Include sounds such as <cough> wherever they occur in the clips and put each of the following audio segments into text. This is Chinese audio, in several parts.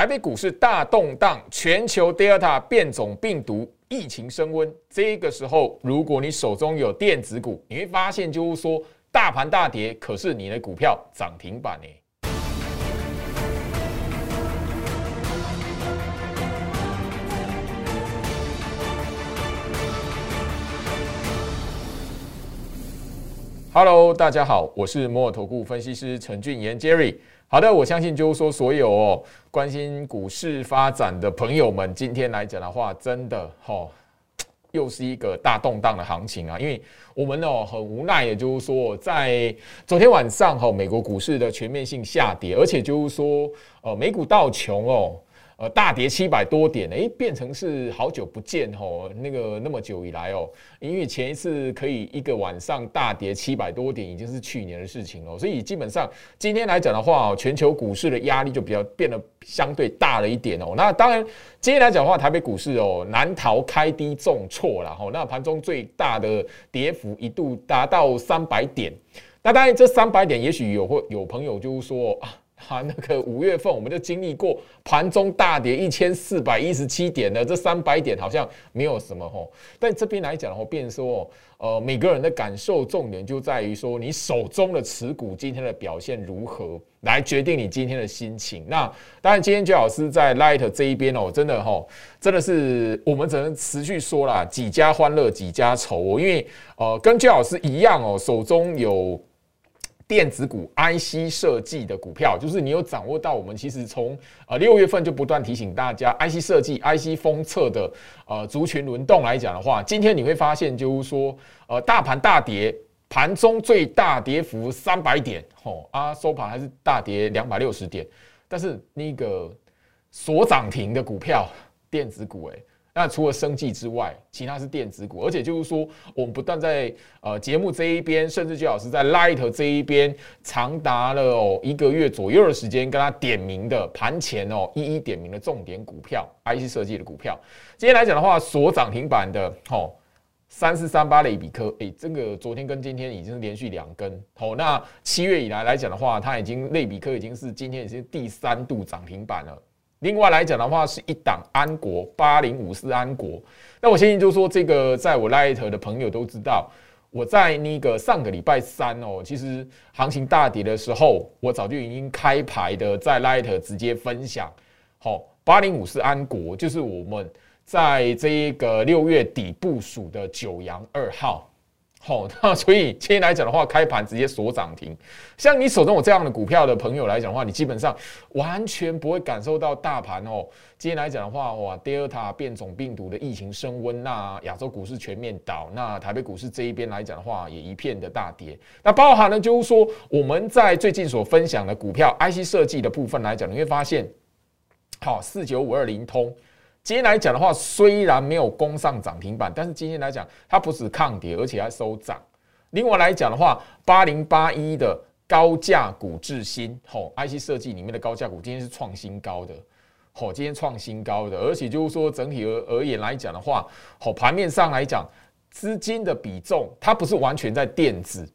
台北股市大动荡，全球 Delta 变种病毒疫情升温。这个时候，如果你手中有电子股，你会发现就是说大盘大跌，可是你的股票涨停板呢。Hello，大家好，我是摩尔投顾分析师陈俊言 Jerry。好的，我相信就是说，所有哦关心股市发展的朋友们，今天来讲的话，真的哈，又是一个大动荡的行情啊！因为我们哦很无奈，也就是说，在昨天晚上哈，美国股市的全面性下跌，而且就是说，呃，美股道琼哦。呃，大跌七百多点，哎，变成是好久不见哦，那个那么久以来哦，因为前一次可以一个晚上大跌七百多点，已经是去年的事情了，所以基本上今天来讲的话，全球股市的压力就比较变得相对大了一点哦。那当然，今天来讲的话，台北股市哦难逃开低重挫了哈。那盘中最大的跌幅一度达到三百点，那当然这三百点，也许有会有朋友就是说啊。啊，那个五月份我们就经历过盘中大跌一千四百一十七点的，这三百点好像没有什么吼。但这边来讲的话，变说，呃，每个人的感受重点就在于说，你手中的持股今天的表现如何，来决定你今天的心情。那当然，今天焦老师在 Light 这一边哦，真的哈，真的是我们只能持续说啦，几家欢乐几家愁哦，因为呃，跟焦老师一样哦，手中有。电子股、IC 设计的股票，就是你有掌握到。我们其实从呃六月份就不断提醒大家，IC 设计、IC 封测的呃族群轮动来讲的话，今天你会发现，就是说呃大盘大跌，盘中最大跌幅三百点，吼啊收盘还是大跌两百六十点，但是那个所涨停的股票，电子股，诶。那除了生计之外，其他是电子股，而且就是说，我们不断在呃节目这一边，甚至就老师在 Light 这一边，长达了哦一个月左右的时间，跟他点名的盘前哦一一点名的重点股票，IC 设计的股票。今天来讲的话，所涨停板的哦三四三八类比科，诶，这个昨天跟今天已经是连续两根，好，那七月以来来讲的话，它已经类比科已经是今天已经第三度涨停板了。另外来讲的话，是一档安国八零五四安国。那我相信就是说，这个在我 Light 的朋友都知道，我在那个上个礼拜三哦，其实行情大跌的时候，我早就已经开牌的在 Light 直接分享。好，八零五四安国就是我们在这一个六月底部署的九阳二号。好，<laughs> 那所以今天来讲的话，开盘直接锁涨停。像你手中有这样的股票的朋友来讲的话，你基本上完全不会感受到大盘哦。今天来讲的话，哇，Delta 变种病毒的疫情升温，那亚洲股市全面倒，那台北股市这一边来讲的话，也一片的大跌。那包含呢，就是说我们在最近所分享的股票 IC 设计的部分来讲，你会发现，好，四九五二零通。今天来讲的话，虽然没有攻上涨停板，但是今天来讲，它不止抗跌，而且还收涨。另外来讲的话，八零八一的高价股智新，吼，IC 设计里面的高价股，今天是创新高的，吼，今天创新高的，而且就是说整体而而言来讲的话，吼，盘面上来讲，资金的比重，它不是完全在电子。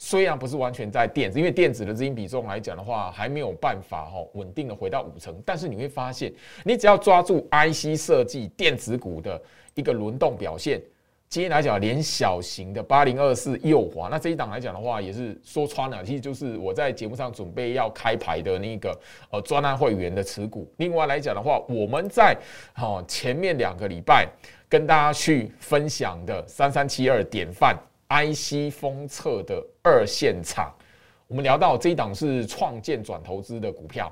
虽然不是完全在电子，因为电子的资金比重来讲的话，还没有办法哈稳定的回到五成。但是你会发现，你只要抓住 IC 设计电子股的一个轮动表现，今天来讲连小型的八零二四右滑，那这一档来讲的话，也是说穿了，其实就是我在节目上准备要开牌的那个呃专案会员的持股。另外来讲的话，我们在哈前面两个礼拜跟大家去分享的三三七二典范。IC 封测的二线厂，我们聊到这一档是创建转投资的股票，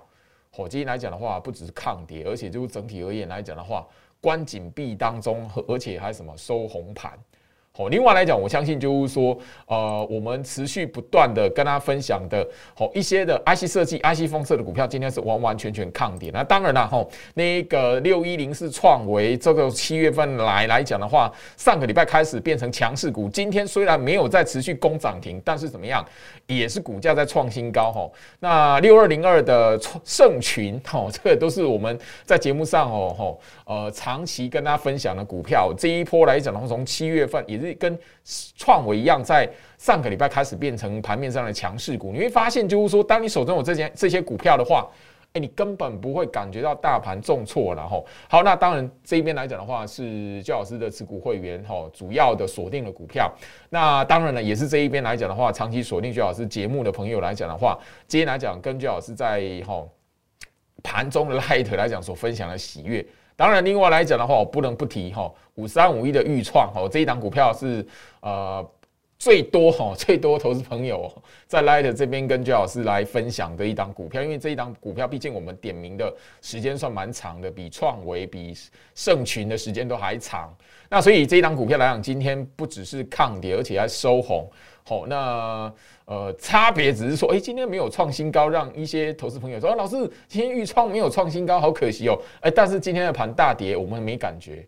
火今天来讲的话，不只是抗跌，而且就整体而言来讲的话，关紧闭当中，而且还什么收红盘。哦，另外来讲，我相信就是说，呃，我们持续不断的跟大家分享的，哦，一些的 IC 设计、IC 封测的股票，今天是完完全全抗跌。那当然了，吼，那个六一零是创维，这个七月份来来讲的话，上个礼拜开始变成强势股，今天虽然没有再持续攻涨停，但是怎么样，也是股价在创新高，吼。那六二零二的盛群，吼，这个都是我们在节目上，哦，吼，呃，长期跟大家分享的股票，这一波来讲的话，从七月份也是。跟创维一样，在上个礼拜开始变成盘面上的强势股。你会发现，就是说，当你手中有这些这些股票的话，哎，你根本不会感觉到大盘重挫了哈。好，那当然这一边来讲的话，是焦老师的持股会员哈，主要的锁定的股票。那当然了，也是这一边来讲的话，长期锁定焦老师节目的朋友来讲的话，今天来讲跟焦老师在哈盘中的 light 来讲所分享的喜悦。当然，另外来讲的话，我不能不提哈五三五一的预创哦，这一档股票是呃。最多哈，最多投资朋友在 Light 这边跟焦老师来分享的一档股票，因为这一档股票毕竟我们点名的时间算蛮长的，比创维、比盛群的时间都还长。那所以这一档股票来讲，今天不只是抗跌，而且还收红。好，那呃，差别只是说，哎，今天没有创新高，让一些投资朋友说，老师今天预创没有创新高，好可惜哦。哎，但是今天的盘大跌，我们没感觉。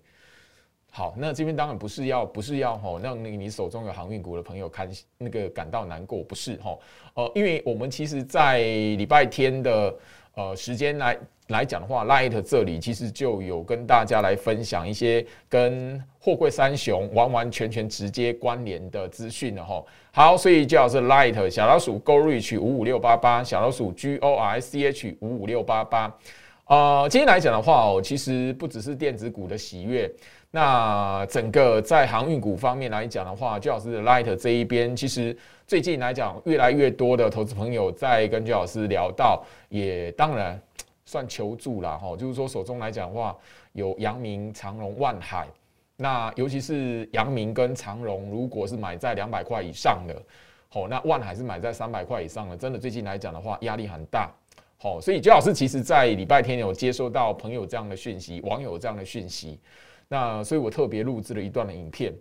好，那这边当然不是要不是要吼让那个你手中有航运股的朋友看那个感到难过，不是吼，呃，因为我们其实，在礼拜天的呃时间来来讲的话，Light 这里其实就有跟大家来分享一些跟货柜三雄完完全全直接关联的资讯了哈。好，所以就要是 Light 小老鼠 Go Reach 五五六八八，小老鼠 G O R C H 五五六八八。呃，今天来讲的话哦，其实不只是电子股的喜悦。那整个在航运股方面来讲的话，就老师的 Light 这一边，其实最近来讲，越来越多的投资朋友在跟焦老师聊到，也当然算求助了哈。就是说手中来讲的话，有阳明、长荣、万海，那尤其是阳明跟长荣，如果是买在两百块以上的，好，那万海是买在三百块以上的，真的最近来讲的话，压力很大。好，所以焦老师其实在礼拜天有接收到朋友这样的讯息，网友这样的讯息。那所以，我特别录制了一段的影片，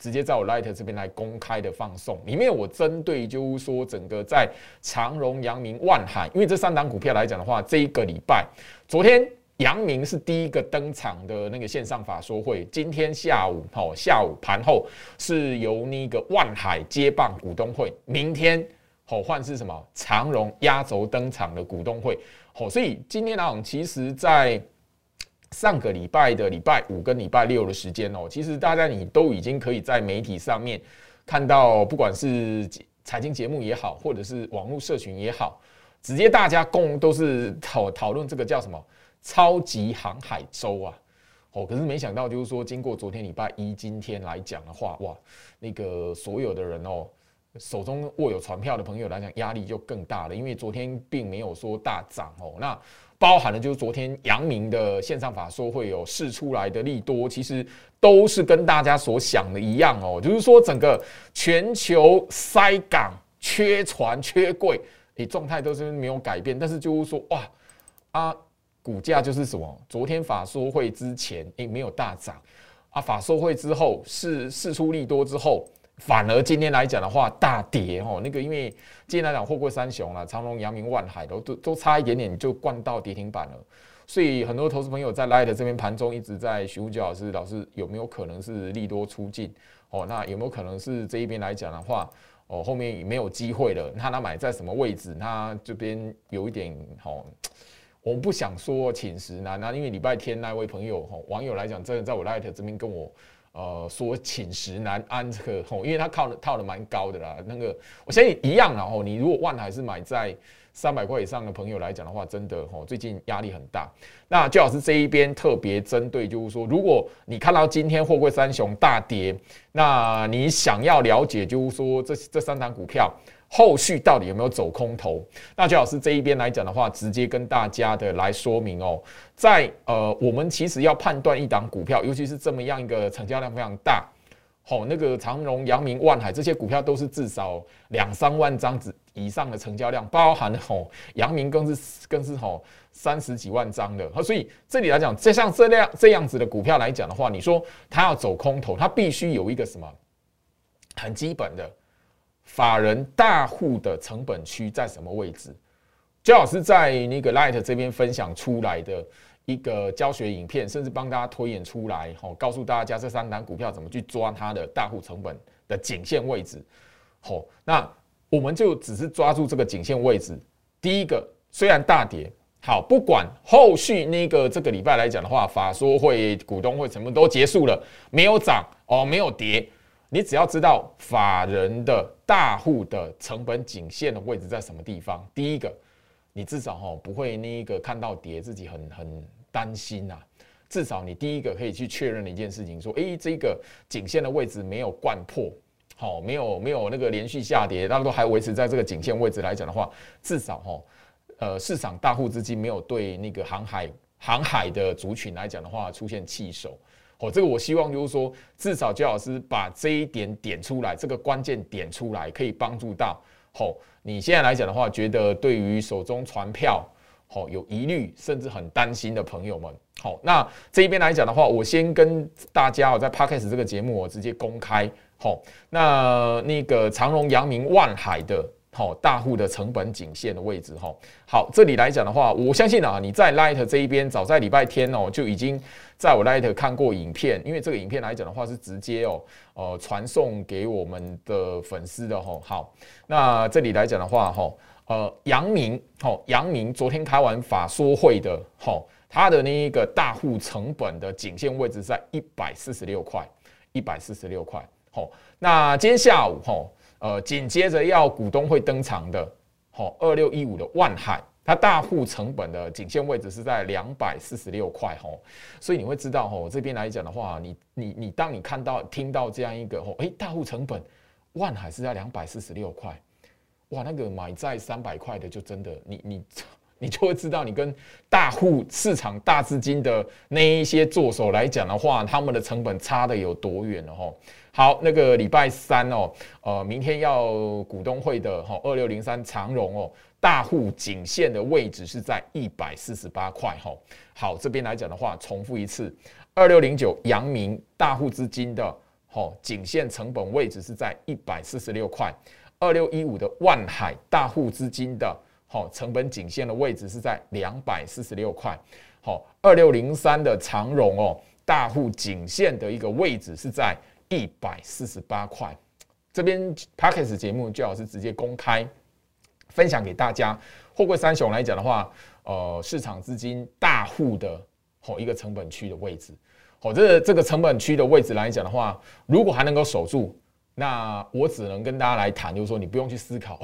直接在我 Light 这边来公开的放送。里面我针对就是说，整个在长荣、阳明、万海，因为这三档股票来讲的话，这一个礼拜，昨天阳明是第一个登场的那个线上法说会，今天下午哦，下午盘后是由那个万海接棒股东会，明天哦换是什么长荣压轴登场的股东会，哦，所以今天呢，其实在。上个礼拜的礼拜五跟礼拜六的时间哦，其实大家你都已经可以在媒体上面看到，不管是财经节目也好，或者是网络社群也好，直接大家共都是讨讨论这个叫什么超级航海周啊，哦，可是没想到就是说，经过昨天礼拜一今天来讲的话，哇，那个所有的人哦，手中握有船票的朋友来讲，压力就更大了，因为昨天并没有说大涨哦，那。包含了就是昨天阳明的线上法说会有试出来的利多，其实都是跟大家所想的一样哦，就是说整个全球塞港、缺船、缺柜，诶，状态都是没有改变。但是就是说，哇啊，股价就是什么？昨天法说会之前，诶，没有大涨啊，法说会之后试试出利多之后。反而今天来讲的话，大跌哦。那个因为今天来讲，货柜三雄啊，长隆、阳明、万海都都都差一点点就灌到跌停板了。所以很多投资朋友在 Light 这边盘中一直在询问焦老师，老师有没有可能是利多出尽？哦，那有没有可能是这一边来讲的话，哦后面没有机会了？那他买在什么位置？他这边有一点哦，我不想说寝食难那，因为礼拜天那位朋友哦，网友来讲，真的在我 Light 这边跟我。呃，说寝食难安这个吼，因为它靠的套的蛮高的啦。那个我相信一样啦吼，你如果万海是买在三百块以上的朋友来讲的话，真的吼最近压力很大。那最好是这一边特别针对，就是说，如果你看到今天货柜三雄大跌，那你想要了解，就是说这这三档股票。后续到底有没有走空头？那最老师这一边来讲的话，直接跟大家的来说明哦，在呃，我们其实要判断一档股票，尤其是这么样一个成交量非常大，吼，那个长荣、阳明、万海这些股票都是至少两三万张子以上的成交量，包含吼阳明更是更是吼三十几万张的。所以这里来讲，这像这样这样子的股票来讲的话，你说它要走空头，它必须有一个什么很基本的。法人大户的成本区在什么位置？焦老师在那个 Light 这边分享出来的一个教学影片，甚至帮大家推演出来，吼，告诉大家这三单股票怎么去抓它的大户成本的颈线位置。吼，那我们就只是抓住这个颈线位置。第一个，虽然大跌，好，不管后续那个这个礼拜来讲的话，法说会、股东会什么都结束了，没有涨哦，没有跌。你只要知道法人的大户的成本颈线的位置在什么地方。第一个，你至少哈不会那个看到跌自己很很担心呐。至少你第一个可以去确认的一件事情，说，诶，这个颈线的位置没有贯破，好，没有没有那个连续下跌，大家都还维持在这个颈线位置来讲的话，至少哈，呃，市场大户资金没有对那个航海航海的族群来讲的话出现弃守，哦，这个我希望就是说，至少焦老师把这一点点出来，这个关键点出来，可以帮助到，哦，你现在来讲的话，觉得对于手中船票。好，有疑虑甚至很担心的朋友们，好，那这一边来讲的话，我先跟大家哦，在 Podcast 这个节目，我直接公开，好，那那个长荣、阳明、万海的，好大户的成本颈线的位置，哈，好，这里来讲的话，我相信啊，你在 Light 这一边，早在礼拜天哦，就已经在我 Light 看过影片，因为这个影片来讲的话，是直接哦，呃，传送给我们的粉丝的，哈，好，那这里来讲的话，哈。呃，杨明，好，杨明昨天开完法说会的，好，他的那一个大户成本的颈线位置在一百四十六块，一百四十六块，好，那今天下午，哈，呃，紧接着要股东会登场的，好，二六一五的万海，它大户成本的颈线位置是在两百四十六块，哈，所以你会知道，哈，这边来讲的话，你你你，当你看到听到这样一个，哦，诶，大户成本万海是在两百四十六块。哇，那个买在三百块的，就真的，你你 <laughs> 你就会知道，你跟大户市场大资金的那一些作手来讲的话，他们的成本差的有多远了吼。好，那个礼拜三哦，呃，明天要股东会的吼，二六零三长荣哦，大户颈线的位置是在一百四十八块吼。好，这边来讲的话，重复一次，二六零九阳明大户资金的吼颈线成本位置是在一百四十六块。二六一五的万海大户资金的好成本颈线的位置是在两百四十六块，好，二六零三的长荣哦，大户颈线的一个位置是在一百四十八块。这边 p a c k e s 节目最好是直接公开分享给大家。货柜三雄来讲的话，呃，市场资金大户的好一个成本区的位置，好，这这个成本区的位置来讲的话，如果还能够守住。那我只能跟大家来谈，就是说你不用去思考，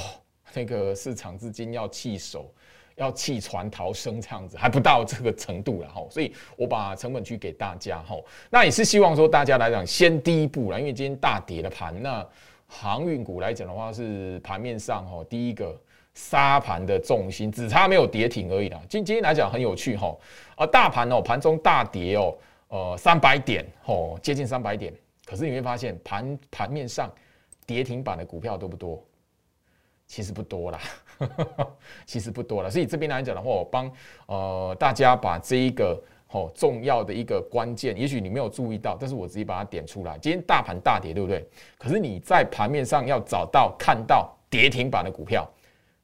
那个市场资金要弃守，要弃船逃生这样子，还不到这个程度了哈。所以我把成本区给大家哈。那也是希望说大家来讲先第一步啦，因为今天大跌的盘，那航运股来讲的话是盘面上哈第一个杀盘的重心，只差没有跌停而已啦。今今天来讲很有趣哈，啊大盘哦盘中大跌哦，呃三百点哦接近三百点。可是你会发现盘盘面上跌停板的股票多不多？其实不多啦，<laughs> 其实不多了。所以这边来讲的话，我帮呃大家把这一个哦重要的一个关键，也许你没有注意到，但是我直接把它点出来。今天大盘大跌，对不对？可是你在盘面上要找到看到跌停板的股票，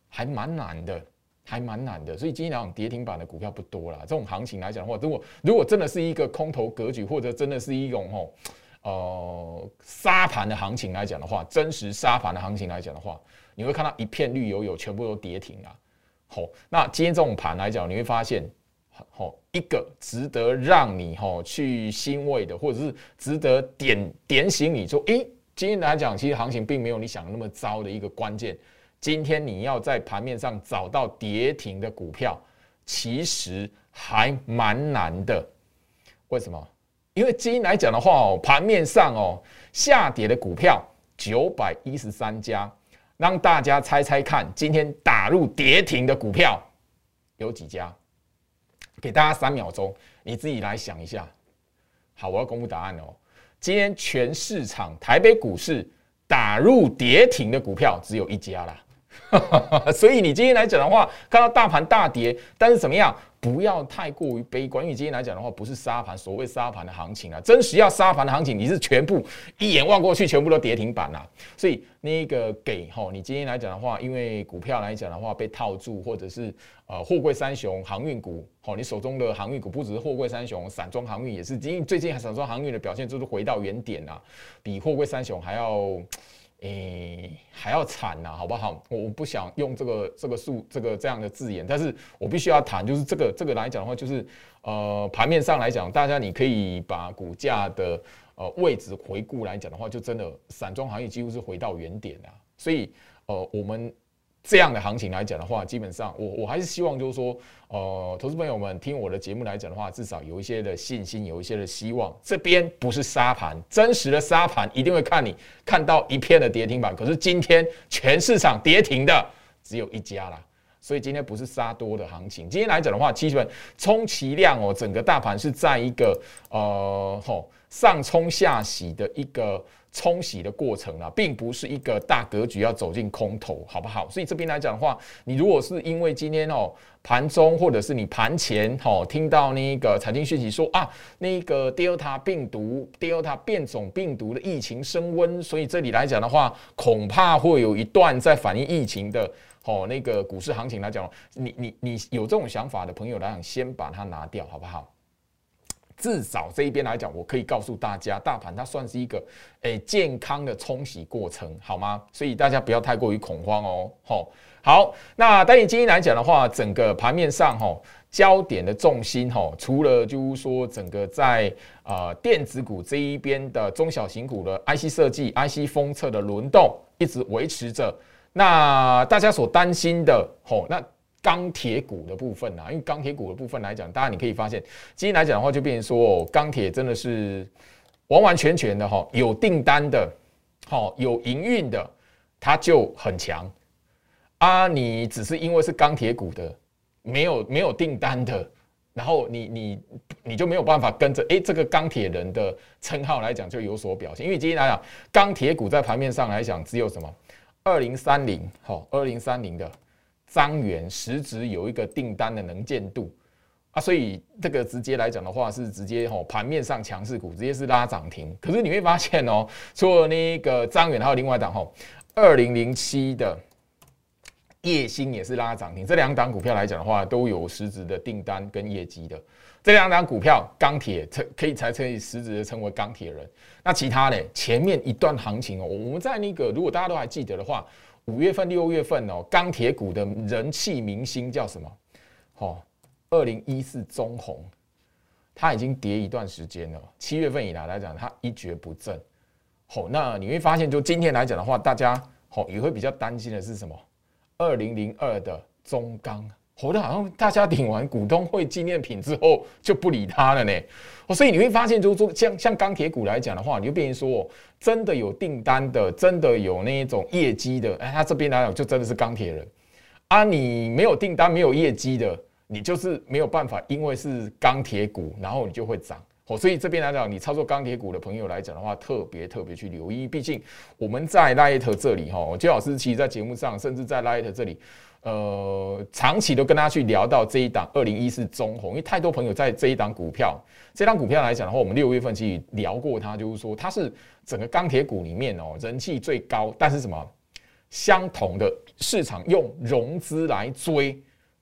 还蛮难的，还蛮难的。所以今天来讲跌停板的股票不多啦。这种行情来讲的话，如果如果真的是一个空头格局，或者真的是一种哦。呃，沙盘的行情来讲的话，真实沙盘的行情来讲的话，你会看到一片绿油油，全部都跌停了。好，那今天这种盘来讲，你会发现，好一个值得让你哈去欣慰的，或者是值得点点醒你说，诶，今天来讲，其实行情并没有你想的那么糟的一个关键。今天你要在盘面上找到跌停的股票，其实还蛮难的。为什么？因为今天来讲的话哦，盘面上哦下跌的股票九百一十三家，让大家猜猜看，今天打入跌停的股票有几家？给大家三秒钟，你自己来想一下。好，我要公布答案哦。今天全市场台北股市打入跌停的股票只有一家啦，<laughs> 所以你今天来讲的话，看到大盘大跌，但是怎么样？不要太过于悲观，因为今天来讲的话，不是沙盘，所谓沙盘的行情啊，真实要沙盘的行情，你是全部一眼望过去，全部都跌停板啊。所以那个给吼，你今天来讲的话，因为股票来讲的话被套住，或者是呃货柜三雄航运股，好，你手中的航运股不只是货柜三雄，散装航运也是，因为最近散装航运的表现就是回到原点啊，比货柜三雄还要。诶，还要惨呐，好不好？我不想用这个这个数这个这样的字眼，但是我必须要谈，就是这个这个来讲的话，就是呃盘面上来讲，大家你可以把股价的呃位置回顾来讲的话，就真的散装行业几乎是回到原点啊。所以呃我们这样的行情来讲的话，基本上我我还是希望就是说，呃，投资朋友们听我的节目来讲的话，至少有一些的信心，有一些的希望。这边不是沙盘，真实的沙盘一定会看你看到一片的跌停板。可是今天全市场跌停的只有一家啦，所以今天不是杀多的行情。今天来讲的话，基本充其量哦，整个大盘是在一个呃吼上冲下洗的一个。冲洗的过程啊，并不是一个大格局要走进空头，好不好？所以这边来讲的话，你如果是因为今天哦盘中或者是你盘前哦听到那个财经讯息说啊，那个 Delta 病毒、Delta 变种病毒的疫情升温，所以这里来讲的话，恐怕会有一段在反映疫情的哦那个股市行情来讲，你你你有这种想法的朋友来讲，先把它拿掉，好不好？至少这一边来讲，我可以告诉大家，大盘它算是一个诶健康的冲洗过程，好吗？所以大家不要太过于恐慌哦。好，好，那单以今天来讲的话，整个盘面上哈，焦点的重心哈，除了就是说整个在呃电子股这一边的中小型股的 IC 设计、IC 封测的轮动一直维持着，那大家所担心的吼，那。钢铁股的部分啊，因为钢铁股的部分来讲，大家你可以发现，今天来讲的话，就变成说，钢铁真的是完完全全的哈，有订单的，好有营运的，它就很强啊。你只是因为是钢铁股的，没有没有订单的，然后你你你就没有办法跟着哎这个钢铁人的称号来讲就有所表现。因为今天来讲，钢铁股在盘面上来讲，只有什么二零三零好二零三零的。张元实质有一个订单的能见度啊，所以这个直接来讲的话是直接吼盘面上强势股直接是拉涨停。可是你会发现哦，<laughs> 除了那个张元，还有另外一档吼二零零七的叶星也是拉涨停。这两档股票来讲的话，都有实质的订单跟业绩的。这两档股票钢铁称可以才可以实质的称为钢铁人。那其他呢？前面一段行情哦，我们在那个如果大家都还记得的话。五月份、六月份哦，钢铁股的人气明星叫什么？哦，二零一四中红，它已经跌一段时间了。七月份以来来讲，它一蹶不振。哦，那你会发现，就今天来讲的话，大家哦也会比较担心的是什么？二零零二的中钢。活的好像大家领完股东会纪念品之后就不理他了呢，哦，所以你会发现，就是说像像钢铁股来讲的话，你就变成说，真的有订单的，真的有那一种业绩的，哎，他这边来讲就真的是钢铁人啊。你没有订单、没有业绩的，你就是没有办法，因为是钢铁股，然后你就会涨。哦，所以这边来讲，你操作钢铁股的朋友来讲的话，特别特别去留意，毕竟我们在 Light 这里哈，金老师其实在节目上，甚至在 Light 这里。呃，长期都跟大家去聊到这一档二零一四中红，因为太多朋友在这一档股票，这档股票来讲的话，我们六月份其实聊过它，就是说它是整个钢铁股里面哦人气最高，但是什么相同的市场用融资来追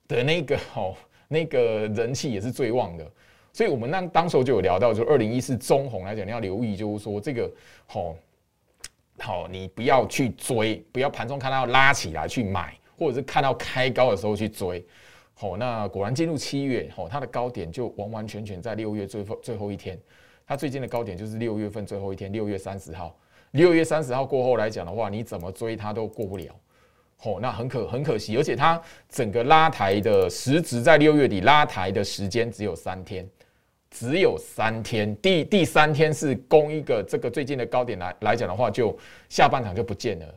的那个哦那个人气也是最旺的，所以我们那当时候就有聊到，就二零一四中红来讲，你要留意，就是说这个好好你不要去追，不要盘中看到拉起来去买。或者是看到开高的时候去追，好，那果然进入七月，好，它的高点就完完全全在六月最后最后一天，它最近的高点就是六月份最后一天，六月三十号，六月三十号过后来讲的话，你怎么追它都过不了，好，那很可很可惜，而且它整个拉抬的时值在六月底拉抬的时间只有三天，只有三天，第第三天是攻一个这个最近的高点来来讲的话，就下半场就不见了。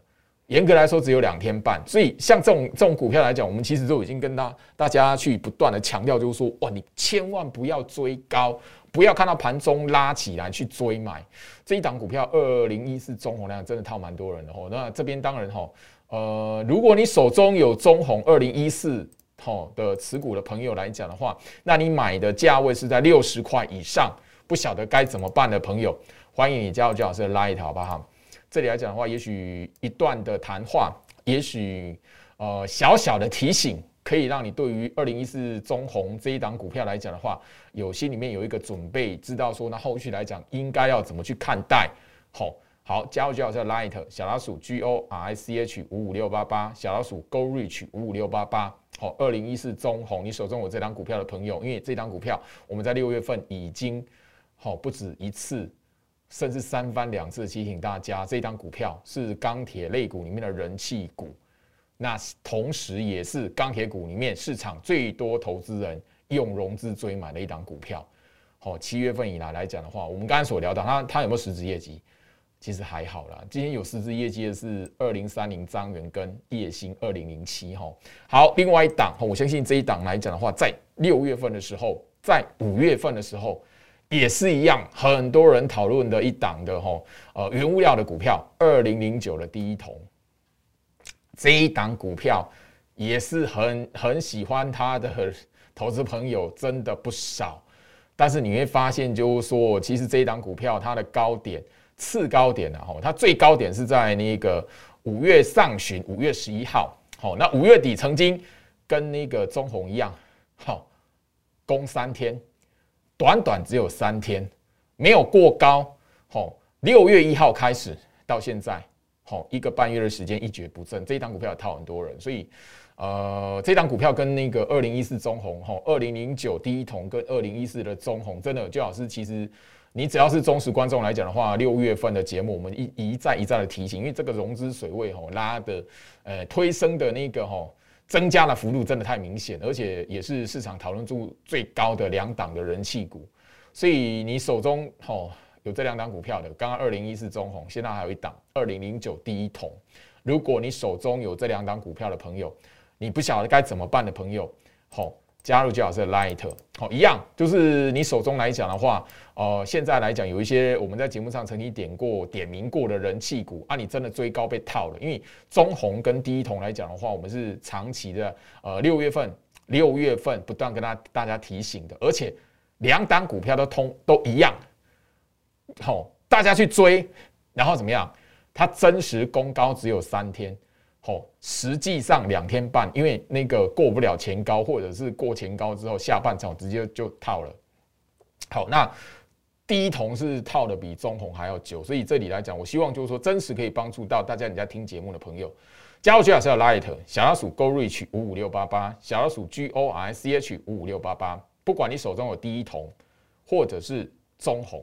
严格来说，只有两天半，所以像这种这种股票来讲，我们其实都已经跟大大家去不断的强调，就是说，哇，你千万不要追高，不要看到盘中拉起来去追买这一档股票。二零一四中红量真的套蛮多人的哦。那这边当然哈，呃，如果你手中有中红二零一四哈的持股的朋友来讲的话，那你买的价位是在六十块以上，不晓得该怎么办的朋友，欢迎你加入姜老师的 Light 好不好？这里来讲的话，也许一段的谈话，也许呃小小的提醒，可以让你对于二零一四中红这一档股票来讲的话，有心里面有一个准备，知道说那后续来讲应该要怎么去看待。好，好，加入就要叫 Light 小老鼠 G O R I C H 五五六八八，小老鼠 Go Reach 五五六八八。好，二零一四中红，你手中有这档股票的朋友，因为这档股票我们在六月份已经好不止一次。甚至三番两次提醒大家，这张股票是钢铁类股里面的人气股。那同时也是钢铁股里面市场最多投资人用融资追买的一档股票。好，七月份以来来讲的话，我们刚才所聊到它，它有没有实质业绩？其实还好啦。今天有实质业绩的是二零三零张元跟叶星二零零七哈。好，另外一档，我相信这一档来讲的话，在六月份的时候，在五月份的时候。也是一样，很多人讨论的一档的哈，呃，原物料的股票，二零零九的第一桶，这一档股票也是很很喜欢它的投资朋友真的不少，但是你会发现，就是说，其实这一档股票它的高点、次高点呢，哈，它最高点是在那个五月上旬，五月十一号，好，那五月底曾经跟那个中红一样，好，攻三天。短短只有三天，没有过高，吼，六月一号开始到现在，吼，一个半月的时间一蹶不振。这一档股票套很多人，所以，呃，这档股票跟那个二零一四中红，吼，二零零九第一桶跟二零一四的中红，真的就好是其实你只要是忠实观众来讲的话，六月份的节目我们一一再一再的提醒，因为这个融资水位吼拉的，呃，推升的那个吼。增加的幅度真的太明显，而且也是市场讨论度最高的两档的人气股，所以你手中吼有这两档股票的，刚刚二零一四中红，现在还有一档二零零九第一桶，如果你手中有这两档股票的朋友，你不晓得该怎么办的朋友，吼。加入就好是 Light，好一样，就是你手中来讲的话，呃，现在来讲有一些我们在节目上曾经点过、点名过的人气股啊，你真的追高被套了。因为中红跟第一桶来讲的话，我们是长期的，呃，六月份、六月份不断跟大大家提醒的，而且两档股票都通都一样，好，大家去追，然后怎么样？它真实攻高只有三天。哦，实际上两天半，因为那个过不了前高，或者是过前高之后，下半场直接就套了。好，那第一桶是套的比中红还要久，所以这里来讲，我希望就是说，真实可以帮助到大家，你在听节目的朋友，加入徐老师的 Light 小老鼠 Go Reach 五五六八八，小老鼠 G O R C H 五五六八八，不管你手中有第一桶或者是中红，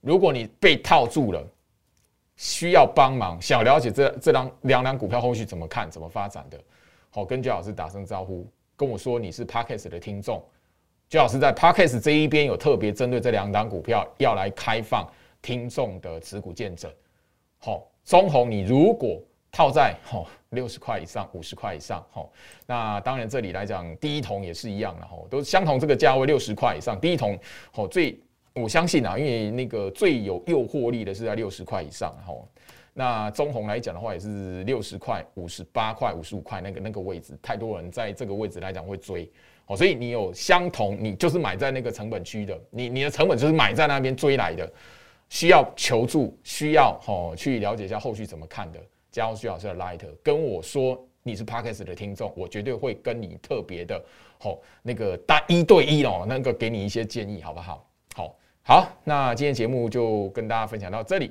如果你被套住了。需要帮忙，想了解这这两两两股票后续怎么看、怎么发展的，好，跟焦老师打声招呼，跟我说你是 Parkes 的听众。焦老师在 Parkes 这一边有特别针对这两档股票要来开放听众的持股见证。好，中红你如果套在好六十块以上、五十块以上，好，那当然这里来讲第一桶也是一样的，哈，都相同这个价位六十块以上，第一桶好最。我相信啊，因为那个最有诱惑力的是在六十块以上，吼。那中红来讲的话，也是六十块、五十八块、五十五块那个那个位置，太多人在这个位置来讲会追，哦，所以你有相同，你就是买在那个成本区的，你你的成本就是买在那边追来的，需要求助，需要哦去了解一下后续怎么看的，加入徐老师的 light，跟我说你是 Parkes 的听众，我绝对会跟你特别的，哦，那个单一对一哦，那个给你一些建议，好不好？好。好，那今天节目就跟大家分享到这里，